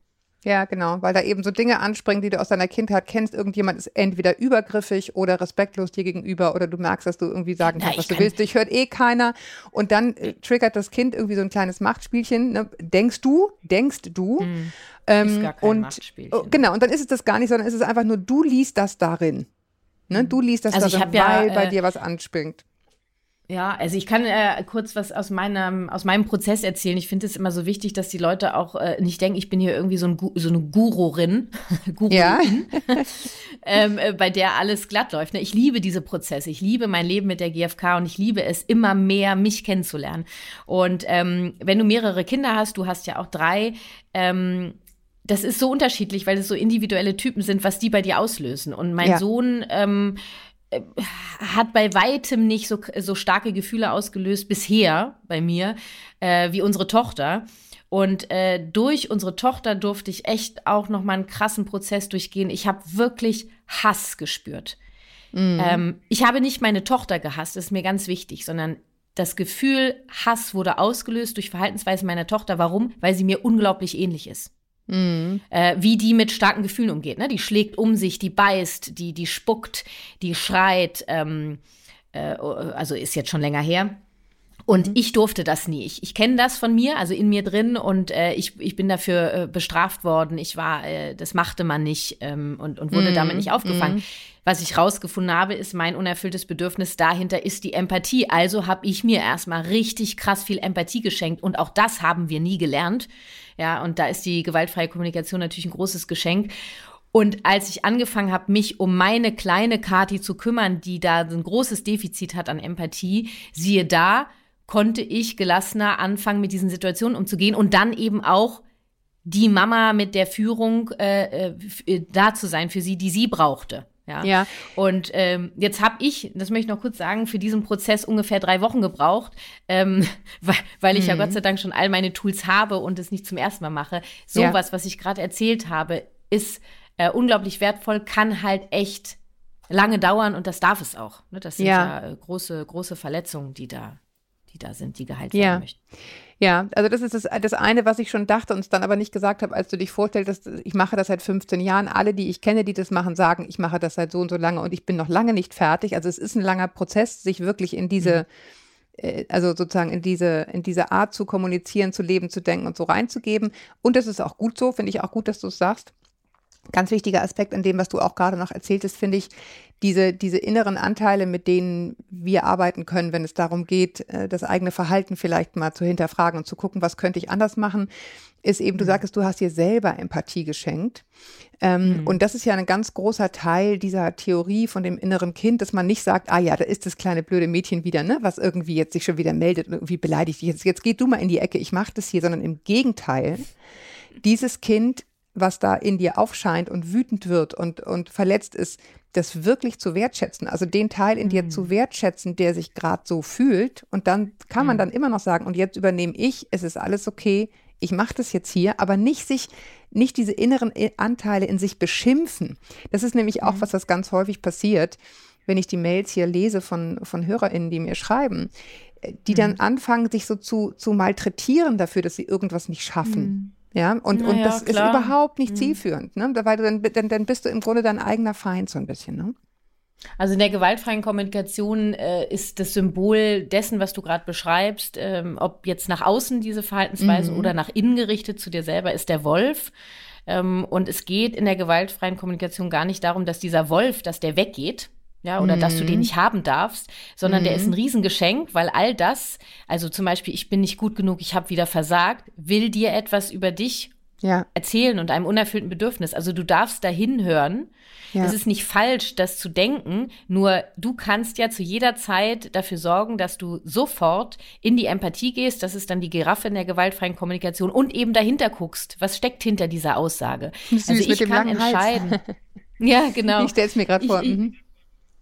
Ja, genau, weil da eben so Dinge anspringen, die du aus deiner Kindheit kennst. Irgendjemand ist entweder übergriffig oder respektlos dir gegenüber oder du merkst, dass du irgendwie sagen kannst, Na, was du willst. Dich hört eh keiner. Und dann äh, triggert das Kind irgendwie so ein kleines Machtspielchen. Ne? Denkst du, denkst du. Hm, ähm, ist gar kein und, Machtspielchen. Oh, genau, und dann ist es das gar nicht, sondern ist es einfach nur, du liest das darin. Ne? Du liest das also darin, weil ja, äh, bei dir was anspringt. Ja, also ich kann äh, kurz was aus meinem, aus meinem Prozess erzählen. Ich finde es immer so wichtig, dass die Leute auch äh, nicht denken, ich bin hier irgendwie so, ein, so eine Gururin, *laughs* Guruin, ja. *laughs* ähm, äh, bei der alles glatt läuft. Ne? Ich liebe diese Prozesse. Ich liebe mein Leben mit der GfK und ich liebe es immer mehr, mich kennenzulernen. Und ähm, wenn du mehrere Kinder hast, du hast ja auch drei, ähm, das ist so unterschiedlich, weil es so individuelle Typen sind, was die bei dir auslösen. Und mein ja. Sohn ähm, äh, hat bei weitem nicht so, so starke Gefühle ausgelöst bisher bei mir äh, wie unsere Tochter. Und äh, durch unsere Tochter durfte ich echt auch noch mal einen krassen Prozess durchgehen. Ich habe wirklich Hass gespürt. Mhm. Ähm, ich habe nicht meine Tochter gehasst, das ist mir ganz wichtig, sondern das Gefühl Hass wurde ausgelöst durch Verhaltensweisen meiner Tochter. Warum? Weil sie mir unglaublich ähnlich ist. Mhm. Äh, wie die mit starken Gefühlen umgeht. Ne? Die schlägt um sich, die beißt, die, die spuckt, die schreit. Ähm, äh, also ist jetzt schon länger her. Und mhm. ich durfte das nie. Ich, ich kenne das von mir, also in mir drin, und äh, ich, ich bin dafür äh, bestraft worden. Ich war, äh, das machte man nicht ähm, und, und wurde mhm. damit nicht aufgefangen. Mhm. Was ich rausgefunden habe, ist mein unerfülltes Bedürfnis dahinter ist die Empathie. Also habe ich mir erstmal richtig krass viel Empathie geschenkt und auch das haben wir nie gelernt. Ja, und da ist die gewaltfreie Kommunikation natürlich ein großes Geschenk. Und als ich angefangen habe, mich um meine kleine Kati zu kümmern, die da ein großes Defizit hat an Empathie, siehe da, konnte ich gelassener anfangen, mit diesen Situationen umzugehen und dann eben auch die Mama mit der Führung äh, äh, da zu sein für sie, die sie brauchte. Ja. ja. Und ähm, jetzt habe ich, das möchte ich noch kurz sagen, für diesen Prozess ungefähr drei Wochen gebraucht, ähm, *laughs* weil, weil ich mhm. ja Gott sei Dank schon all meine Tools habe und es nicht zum ersten Mal mache. Sowas, ja. was ich gerade erzählt habe, ist äh, unglaublich wertvoll, kann halt echt lange dauern und das darf es auch. Ne? Das sind ja, ja äh, große, große Verletzungen, die da, die da sind, die geheilt werden ja. möchten. Ja, also das ist das, das eine, was ich schon dachte und es dann aber nicht gesagt habe, als du dich vorstellst, ich mache das seit 15 Jahren. Alle, die ich kenne, die das machen, sagen, ich mache das seit so und so lange und ich bin noch lange nicht fertig. Also es ist ein langer Prozess, sich wirklich in diese, mhm. äh, also sozusagen in diese, in diese Art zu kommunizieren, zu leben, zu denken und so reinzugeben. Und das ist auch gut so, finde ich auch gut, dass du es sagst. Ganz wichtiger Aspekt an dem, was du auch gerade noch erzähltest, finde ich, diese, diese inneren Anteile, mit denen wir arbeiten können, wenn es darum geht, äh, das eigene Verhalten vielleicht mal zu hinterfragen und zu gucken, was könnte ich anders machen, ist eben, du mhm. sagst, du hast dir selber Empathie geschenkt. Ähm, mhm. Und das ist ja ein ganz großer Teil dieser Theorie von dem inneren Kind, dass man nicht sagt, ah ja, da ist das kleine blöde Mädchen wieder, ne, was irgendwie jetzt sich schon wieder meldet und irgendwie beleidigt. Jetzt, jetzt geht du mal in die Ecke, ich mache das hier, sondern im Gegenteil. Dieses Kind was da in dir aufscheint und wütend wird und, und verletzt ist, das wirklich zu wertschätzen, also den Teil in dir mhm. zu wertschätzen, der sich gerade so fühlt. Und dann kann man mhm. dann immer noch sagen, und jetzt übernehme ich, es ist alles okay, ich mache das jetzt hier, aber nicht sich, nicht diese inneren Anteile in sich beschimpfen. Das ist nämlich auch mhm. was, was ganz häufig passiert, wenn ich die Mails hier lese von, von HörerInnen, die mir schreiben, die dann mhm. anfangen, sich so zu, zu malträtieren dafür, dass sie irgendwas nicht schaffen mhm. Ja, und, naja, und das klar. ist überhaupt nicht mhm. zielführend, ne? Weil du dann, dann, dann bist du im Grunde dein eigener Feind so ein bisschen, ne? Also in der gewaltfreien Kommunikation äh, ist das Symbol dessen, was du gerade beschreibst, ähm, ob jetzt nach außen diese Verhaltensweise mhm. oder nach innen gerichtet zu dir selber, ist der Wolf. Ähm, und es geht in der gewaltfreien Kommunikation gar nicht darum, dass dieser Wolf, dass der weggeht, ja, oder mhm. dass du den mhm. nicht haben darfst, sondern mhm. der ist ein mhm. Riesengeschenk, weil all das, also zum Beispiel, ich bin nicht gut genug, ich habe wieder versagt, will dir etwas über dich ja. erzählen und einem unerfüllten Bedürfnis. Also du darfst dahin hören. Ja. Es ist nicht falsch, das zu denken, nur du kannst ja zu jeder Zeit dafür sorgen, dass du sofort in die Empathie gehst. Das ist dann die Giraffe in der gewaltfreien Kommunikation und eben dahinter guckst, was steckt hinter dieser Aussage. Süß, also ich kann entscheiden. ja, genau. *laughs* Ich stell's mir gerade vor. Ich, mhm.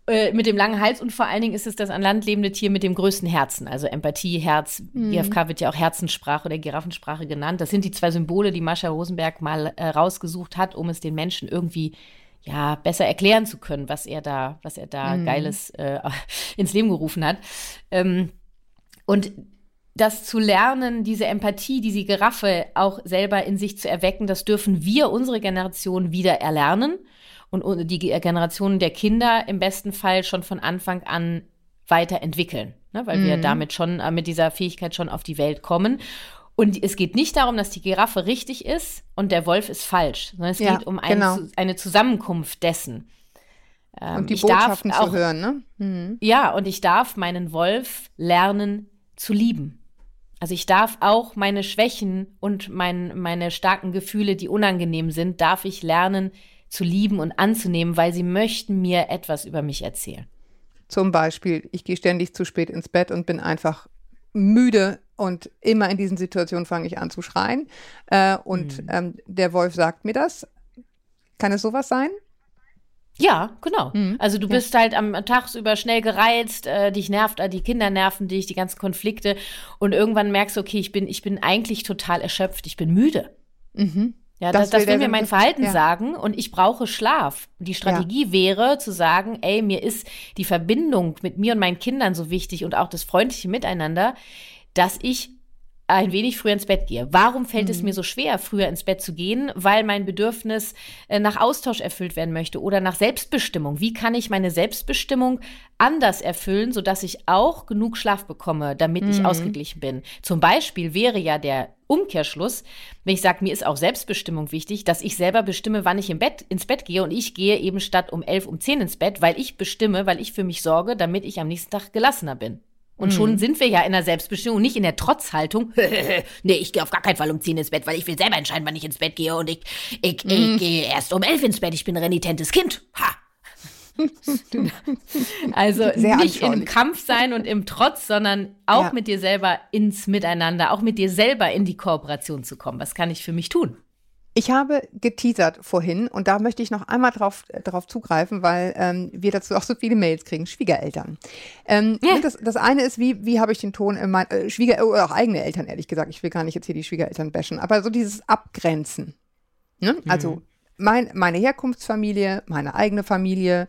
Äh, mit dem langen Hals und vor allen Dingen ist es das an Land lebende Tier mit dem größten Herzen. Also Empathie, Herz. Mhm. IFK wird ja auch Herzenssprache oder Giraffensprache genannt. Das sind die zwei Symbole, die Mascha Rosenberg mal äh, rausgesucht hat, um es den Menschen irgendwie ja, besser erklären zu können, was er da, was er da mhm. Geiles äh, *laughs* ins Leben gerufen hat. Ähm, und das zu lernen, diese Empathie, diese Giraffe auch selber in sich zu erwecken, das dürfen wir, unsere Generation, wieder erlernen und die Generation der Kinder im besten Fall schon von Anfang an weiterentwickeln, ne? weil mhm. wir damit schon äh, mit dieser Fähigkeit schon auf die Welt kommen. Und es geht nicht darum, dass die Giraffe richtig ist und der Wolf ist falsch, sondern es ja, geht um eine, genau. eine Zusammenkunft dessen. Ähm, und die Botschaften auch, zu hören, ne? Mhm. Ja, und ich darf meinen Wolf lernen zu lieben. Also ich darf auch meine Schwächen und mein, meine starken Gefühle, die unangenehm sind, darf ich lernen zu lieben und anzunehmen, weil sie möchten mir etwas über mich erzählen. Zum Beispiel, ich gehe ständig zu spät ins Bett und bin einfach müde und immer in diesen Situationen fange ich an zu schreien. Äh, und mhm. ähm, der Wolf sagt mir das. Kann es sowas sein? Ja, genau. Mhm. Also du ja. bist halt am Tagsüber schnell gereizt, äh, dich nervt, äh, die Kinder nerven dich, die ganzen Konflikte und irgendwann merkst du, okay, ich bin, ich bin eigentlich total erschöpft, ich bin müde. Mhm. Ja, das, das, das will, mir mein Verhalten ja. sagen und ich brauche Schlaf. Die Strategie ja. wäre zu sagen, ey, mir ist die Verbindung mit mir und meinen Kindern so wichtig und auch das freundliche Miteinander, dass ich ein wenig früher ins Bett gehe. Warum fällt mhm. es mir so schwer, früher ins Bett zu gehen? Weil mein Bedürfnis äh, nach Austausch erfüllt werden möchte oder nach Selbstbestimmung. Wie kann ich meine Selbstbestimmung anders erfüllen, sodass ich auch genug Schlaf bekomme, damit mhm. ich ausgeglichen bin? Zum Beispiel wäre ja der Umkehrschluss, wenn ich sage, mir ist auch Selbstbestimmung wichtig, dass ich selber bestimme, wann ich im Bett, ins Bett gehe und ich gehe eben statt um elf, um zehn ins Bett, weil ich bestimme, weil ich für mich sorge, damit ich am nächsten Tag gelassener bin. Und schon mhm. sind wir ja in der Selbstbestimmung, nicht in der Trotzhaltung. *laughs* nee, ich gehe auf gar keinen Fall um 10 ins Bett, weil ich will selber entscheiden, wann ich ins Bett gehe. Und ich, ich, mm. ich mhm. gehe erst um 11 ins Bett. Ich bin ein renitentes Kind. Ha! Also Sehr nicht im Kampf sein und im Trotz, sondern auch ja. mit dir selber ins Miteinander, auch mit dir selber in die Kooperation zu kommen. Was kann ich für mich tun? Ich habe geteasert vorhin und da möchte ich noch einmal drauf, drauf zugreifen, weil ähm, wir dazu auch so viele Mails kriegen, Schwiegereltern. Ähm, ja. das, das eine ist, wie, wie habe ich den Ton in mein, äh, Schwieger oder auch eigene Eltern, ehrlich gesagt. Ich will gar nicht jetzt hier die Schwiegereltern bashen, aber so dieses Abgrenzen. Ne? Mhm. Also mein, meine Herkunftsfamilie, meine eigene Familie.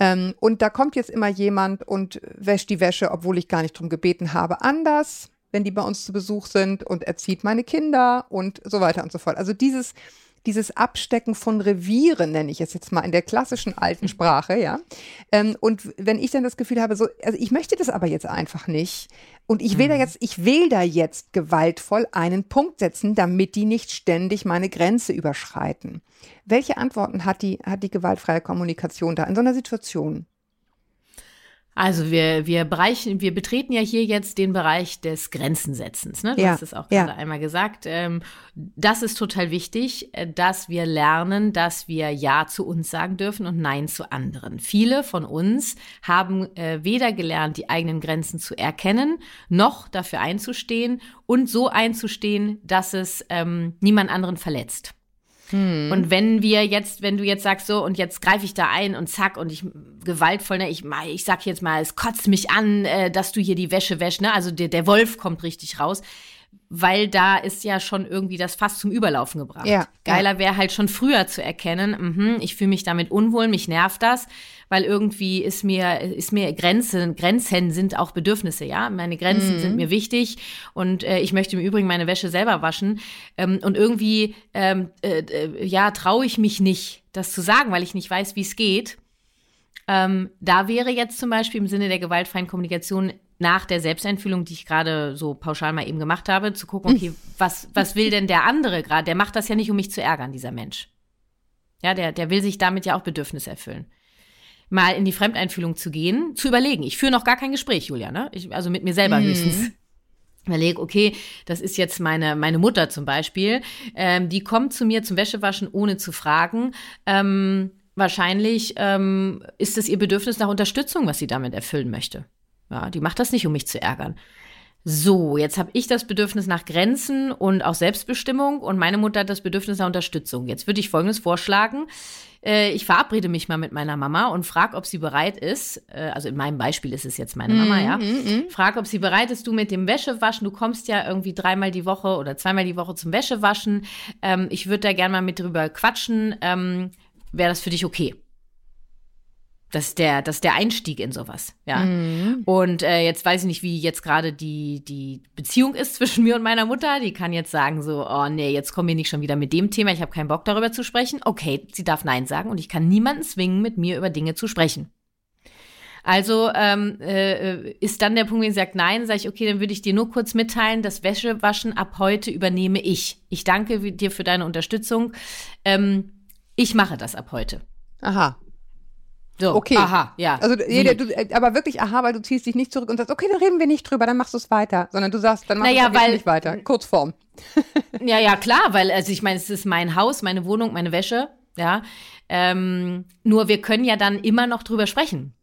Ähm, und da kommt jetzt immer jemand und wäscht die Wäsche, obwohl ich gar nicht drum gebeten habe, anders wenn die bei uns zu Besuch sind und erzieht meine Kinder und so weiter und so fort. Also dieses, dieses Abstecken von Revieren, nenne ich es jetzt mal in der klassischen alten Sprache, ja. Ähm, und wenn ich dann das Gefühl habe, so, also ich möchte das aber jetzt einfach nicht. Und ich will mhm. da jetzt, ich will da jetzt gewaltvoll einen Punkt setzen, damit die nicht ständig meine Grenze überschreiten. Welche Antworten hat die, hat die gewaltfreie Kommunikation da in so einer Situation? Also wir, wir, Bereichen, wir betreten ja hier jetzt den Bereich des Grenzensetzens. Ne? Du ja, hast es auch gerade ja. einmal gesagt. Ähm, das ist total wichtig, äh, dass wir lernen, dass wir Ja zu uns sagen dürfen und Nein zu anderen. Viele von uns haben äh, weder gelernt, die eigenen Grenzen zu erkennen, noch dafür einzustehen und so einzustehen, dass es ähm, niemand anderen verletzt. Hm. Und wenn wir jetzt, wenn du jetzt sagst so und jetzt greife ich da ein und zack und ich gewaltvoll, ne, ich, ich sag jetzt mal, es kotzt mich an, äh, dass du hier die Wäsche wäschst, ne? Also der, der Wolf kommt richtig raus weil da ist ja schon irgendwie das fast zum Überlaufen gebracht. Ja, Geiler wäre halt schon früher zu erkennen, mh, ich fühle mich damit unwohl, mich nervt das, weil irgendwie ist mir, ist mir Grenzen, Grenzen sind auch Bedürfnisse, ja. Meine Grenzen mhm. sind mir wichtig und äh, ich möchte im Übrigen meine Wäsche selber waschen. Ähm, und irgendwie, ähm, äh, äh ja, traue ich mich nicht, das zu sagen, weil ich nicht weiß, wie es geht. Ähm, da wäre jetzt zum Beispiel im Sinne der gewaltfreien Kommunikation nach der Selbsteinfühlung, die ich gerade so pauschal mal eben gemacht habe, zu gucken, okay, *laughs* was, was will denn der andere gerade? Der macht das ja nicht, um mich zu ärgern, dieser Mensch. Ja, der, der will sich damit ja auch Bedürfnisse erfüllen. Mal in die Fremdeinfühlung zu gehen, zu überlegen. Ich führe noch gar kein Gespräch, Julia, ne? Ich, also mit mir selber mhm. höchstens. Überlege, okay, das ist jetzt meine, meine Mutter zum Beispiel. Ähm, die kommt zu mir zum Wäschewaschen, ohne zu fragen. Ähm, wahrscheinlich ähm, ist es ihr Bedürfnis nach Unterstützung, was sie damit erfüllen möchte. Ja, die macht das nicht, um mich zu ärgern. So, jetzt habe ich das Bedürfnis nach Grenzen und auch Selbstbestimmung und meine Mutter hat das Bedürfnis nach Unterstützung. Jetzt würde ich Folgendes vorschlagen. Äh, ich verabrede mich mal mit meiner Mama und frage, ob sie bereit ist, äh, also in meinem Beispiel ist es jetzt meine Mama, ja, mm frage, ob sie bereit ist, du mit dem Wäschewaschen, du kommst ja irgendwie dreimal die Woche oder zweimal die Woche zum Wäschewaschen. Ähm, ich würde da gerne mal mit drüber quatschen. Ähm, Wäre das für dich okay? Das ist der, das ist der Einstieg in sowas, ja. Mhm. Und äh, jetzt weiß ich nicht, wie jetzt gerade die, die Beziehung ist zwischen mir und meiner Mutter. Die kann jetzt sagen so, oh nee, jetzt kommen wir nicht schon wieder mit dem Thema, ich habe keinen Bock darüber zu sprechen. Okay, sie darf Nein sagen und ich kann niemanden zwingen, mit mir über Dinge zu sprechen. Also ähm, äh, ist dann der Punkt, wenn sie sagt Nein, sage ich, okay, dann würde ich dir nur kurz mitteilen, das Wäschewaschen ab heute übernehme ich. Ich danke dir für deine Unterstützung. Ähm, ich mache das ab heute. Aha. So, okay. Aha, ja. Also, jeder, du, äh, aber wirklich aha, weil du ziehst dich nicht zurück und sagst, okay, dann reden wir nicht drüber, dann machst du es weiter, sondern du sagst, dann machst naja, du es nicht weiter. Kurzform. *laughs* ja, ja, klar, weil, also ich meine, es ist mein Haus, meine Wohnung, meine Wäsche, ja. Ähm, nur wir können ja dann immer noch drüber sprechen.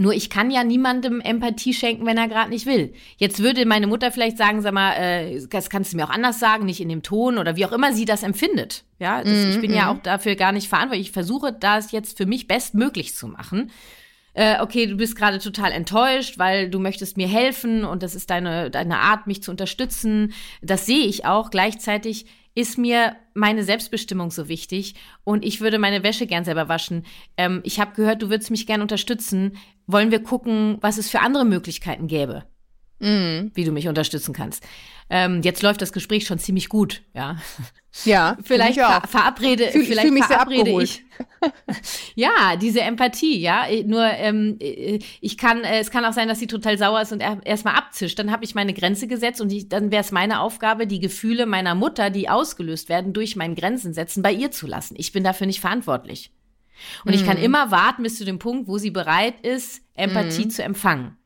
Nur ich kann ja niemandem Empathie schenken, wenn er gerade nicht will. Jetzt würde meine Mutter vielleicht sagen, sag mal, äh, das kannst du mir auch anders sagen, nicht in dem Ton oder wie auch immer sie das empfindet. Ja, das, mm, ich bin ja mhm. auch dafür gar nicht verantwortlich. Ich versuche das jetzt für mich bestmöglich zu machen. Äh, okay, du bist gerade total enttäuscht, weil du möchtest mir helfen und das ist deine, deine Art, mich zu unterstützen. Das sehe ich auch. Gleichzeitig ist mir meine Selbstbestimmung so wichtig und ich würde meine Wäsche gern selber waschen. Ähm, ich habe gehört, du würdest mich gern unterstützen. Wollen wir gucken, was es für andere Möglichkeiten gäbe, mm. wie du mich unterstützen kannst? Ähm, jetzt läuft das Gespräch schon ziemlich gut, ja. Ja, *laughs* vielleicht ver verabrede, fühl, vielleicht fühl mich verabrede ich. *laughs* ja, diese Empathie, ja. Nur ähm, ich kann, äh, es kann auch sein, dass sie total sauer ist und er, erstmal abzischt. Dann habe ich meine Grenze gesetzt und ich, dann wäre es meine Aufgabe, die Gefühle meiner Mutter, die ausgelöst werden durch mein Grenzen setzen, bei ihr zu lassen. Ich bin dafür nicht verantwortlich. Und mhm. ich kann mhm. immer warten bis zu dem Punkt, wo sie bereit ist, Empathie mhm. zu empfangen.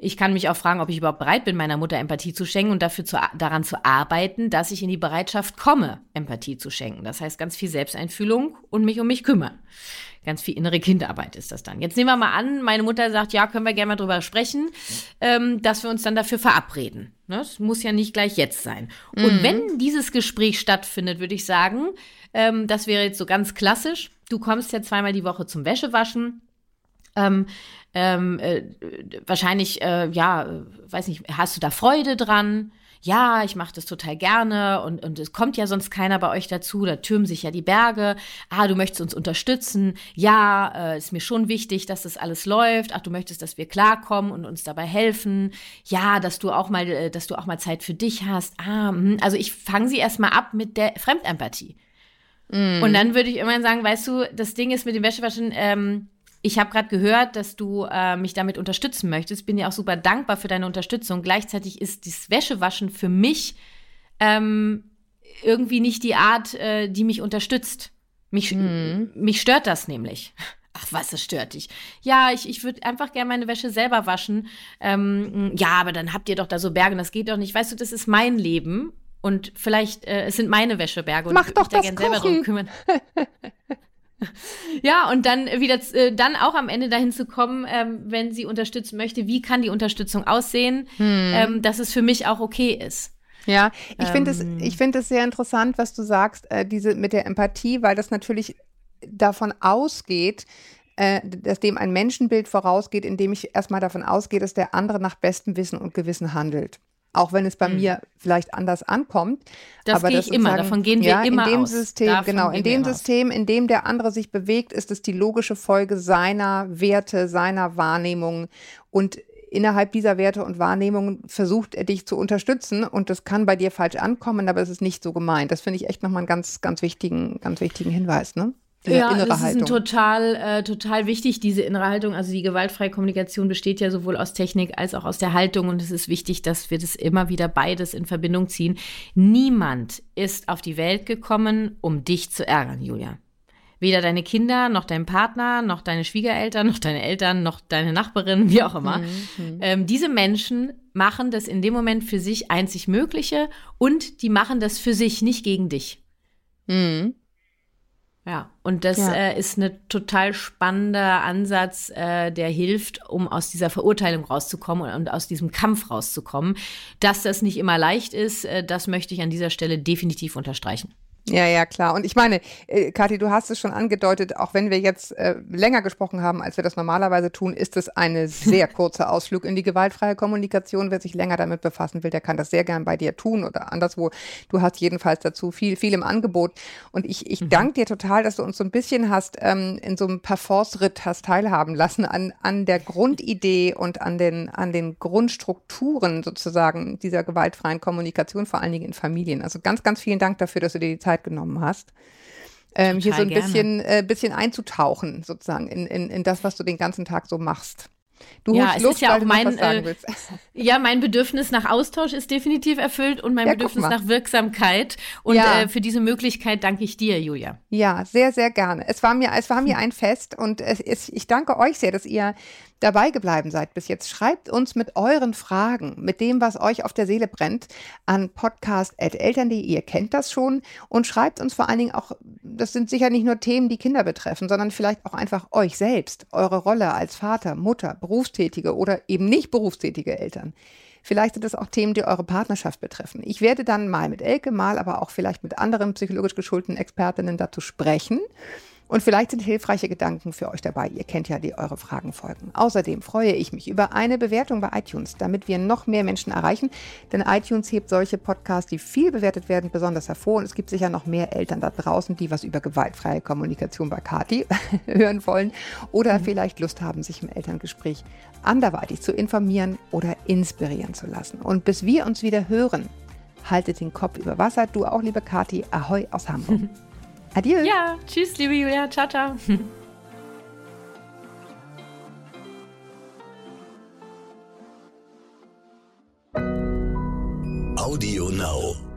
Ich kann mich auch fragen, ob ich überhaupt bereit bin, meiner Mutter Empathie zu schenken und dafür zu, daran zu arbeiten, dass ich in die Bereitschaft komme, Empathie zu schenken. Das heißt ganz viel Selbsteinfühlung und mich um mich kümmern. Ganz viel innere Kindarbeit ist das dann. Jetzt nehmen wir mal an, meine Mutter sagt, ja, können wir gerne mal drüber sprechen, ähm, dass wir uns dann dafür verabreden. Ne? Das muss ja nicht gleich jetzt sein. Mhm. Und wenn dieses Gespräch stattfindet, würde ich sagen, ähm, das wäre jetzt so ganz klassisch. Du kommst ja zweimal die Woche zum Wäschewaschen. Ähm, ähm, äh, wahrscheinlich, äh, ja, weiß nicht, hast du da Freude dran? Ja, ich mache das total gerne und, und es kommt ja sonst keiner bei euch dazu, da türmen sich ja die Berge. Ah, du möchtest uns unterstützen. Ja, äh, ist mir schon wichtig, dass das alles läuft. Ach, du möchtest, dass wir klarkommen und uns dabei helfen. Ja, dass du auch mal, äh, dass du auch mal Zeit für dich hast. Ah, mh. also ich fange sie erstmal ab mit der Fremdempathie. Mm. Und dann würde ich irgendwann sagen, weißt du, das Ding ist mit dem Wäschewaschen, ähm, ich habe gerade gehört, dass du äh, mich damit unterstützen möchtest. Bin dir auch super dankbar für deine Unterstützung. Gleichzeitig ist das Wäschewaschen für mich ähm, irgendwie nicht die Art, äh, die mich unterstützt. Mich, mhm. mich stört das nämlich. *laughs* Ach, was, das stört dich? Ja, ich, ich würde einfach gerne meine Wäsche selber waschen. Ähm, ja, aber dann habt ihr doch da so Berge und das geht doch nicht. Weißt du, das ist mein Leben und vielleicht, äh, es sind meine Wäscheberge und Mach ich würde mich da gerne selber drum kümmern. *laughs* Ja, und dann wieder, äh, dann auch am Ende dahin zu kommen, ähm, wenn sie unterstützen möchte, wie kann die Unterstützung aussehen, hm. ähm, dass es für mich auch okay ist. Ja, ich finde es, ähm. ich es sehr interessant, was du sagst, äh, diese mit der Empathie, weil das natürlich davon ausgeht, äh, dass dem ein Menschenbild vorausgeht, indem ich erstmal davon ausgehe, dass der andere nach bestem Wissen und Gewissen handelt auch wenn es bei mhm. mir vielleicht anders ankommt. Das aber gehe ich immer, davon gehen wir ja, immer in dem aus. System, davon genau, in dem System, aus. in dem der andere sich bewegt, ist es die logische Folge seiner Werte, seiner Wahrnehmung und innerhalb dieser Werte und Wahrnehmungen versucht er dich zu unterstützen und das kann bei dir falsch ankommen, aber es ist nicht so gemeint. Das finde ich echt nochmal einen ganz, ganz wichtigen, ganz wichtigen Hinweis, ne? Ja, innere das Haltung. ist total, äh, total wichtig, diese innere Haltung. Also die gewaltfreie Kommunikation besteht ja sowohl aus Technik als auch aus der Haltung. Und es ist wichtig, dass wir das immer wieder beides in Verbindung ziehen. Niemand ist auf die Welt gekommen, um dich zu ärgern, Julia. Weder deine Kinder, noch dein Partner, noch deine Schwiegereltern, noch deine Eltern, noch deine Nachbarin, wie auch immer. Mhm. mhm. Ähm, diese Menschen machen das in dem Moment für sich einzig Mögliche und die machen das für sich, nicht gegen dich. Mhm. Ja, und das ja. äh, ist ein total spannender Ansatz, äh, der hilft, um aus dieser Verurteilung rauszukommen und, und, aus diesem Kampf rauszukommen. Dass das nicht immer leicht ist, äh, das möchte ich an dieser Stelle definitiv unterstreichen. Ja, ja, klar. Und ich meine, äh, Kathi, du hast es schon angedeutet, auch wenn wir jetzt äh, länger gesprochen haben, als wir das normalerweise tun, ist es eine sehr *laughs* kurze Ausflug in die gewaltfreie Kommunikation. Wer sich länger damit befassen will, der kann das sehr gern bei dir tun oder anderswo. Du hast jedenfalls dazu viel, viel im Angebot. Und ich, ich mhm. danke dir total, dass du uns so ein bisschen hast ähm, in so einem Parforce-Ritt hast teilhaben lassen an, an der Grundidee und an den, an den Grundstrukturen sozusagen dieser gewaltfreien Kommunikation, vor allen Dingen in Familien. Also ganz, ganz vielen Dank dafür, dass du dir die Zeit Zeit genommen hast. Ähm, hier so ein bisschen, äh, bisschen einzutauchen, sozusagen, in, in, in das, was du den ganzen Tag so machst. Du ja, es Luft, ist ja auch mein, äh, *laughs* ja, mein Bedürfnis nach Austausch ist definitiv erfüllt und mein ja, Bedürfnis nach Wirksamkeit. Und ja. äh, für diese Möglichkeit danke ich dir, Julia. Ja, sehr, sehr gerne. Es war mir, es war mir ein Fest und es ist, ich danke euch sehr, dass ihr dabei geblieben seid bis jetzt. Schreibt uns mit euren Fragen, mit dem, was euch auf der Seele brennt, an podcast.eltern.de. Ihr kennt das schon und schreibt uns vor allen Dingen auch, das sind sicher nicht nur Themen, die Kinder betreffen, sondern vielleicht auch einfach euch selbst, eure Rolle als Vater, Mutter, berufstätige oder eben nicht berufstätige Eltern. Vielleicht sind es auch Themen, die eure Partnerschaft betreffen. Ich werde dann mal mit Elke, mal aber auch vielleicht mit anderen psychologisch geschulten Expertinnen dazu sprechen und vielleicht sind hilfreiche Gedanken für euch dabei. Ihr kennt ja die eure Fragen folgen. Außerdem freue ich mich über eine Bewertung bei iTunes, damit wir noch mehr Menschen erreichen. Denn iTunes hebt solche Podcasts, die viel bewertet werden, besonders hervor. Und es gibt sicher noch mehr Eltern da draußen, die was über gewaltfreie Kommunikation bei Kati *laughs* hören wollen oder mhm. vielleicht Lust haben, sich im Elterngespräch anderweitig zu informieren oder inspirieren zu lassen. Und bis wir uns wieder hören, haltet den Kopf über Wasser. Du auch, liebe Kati. Ahoi aus Hamburg. *laughs* Adieu. Ja, tschüss, liebe Julia. Ciao, ciao. *laughs* Audio Now.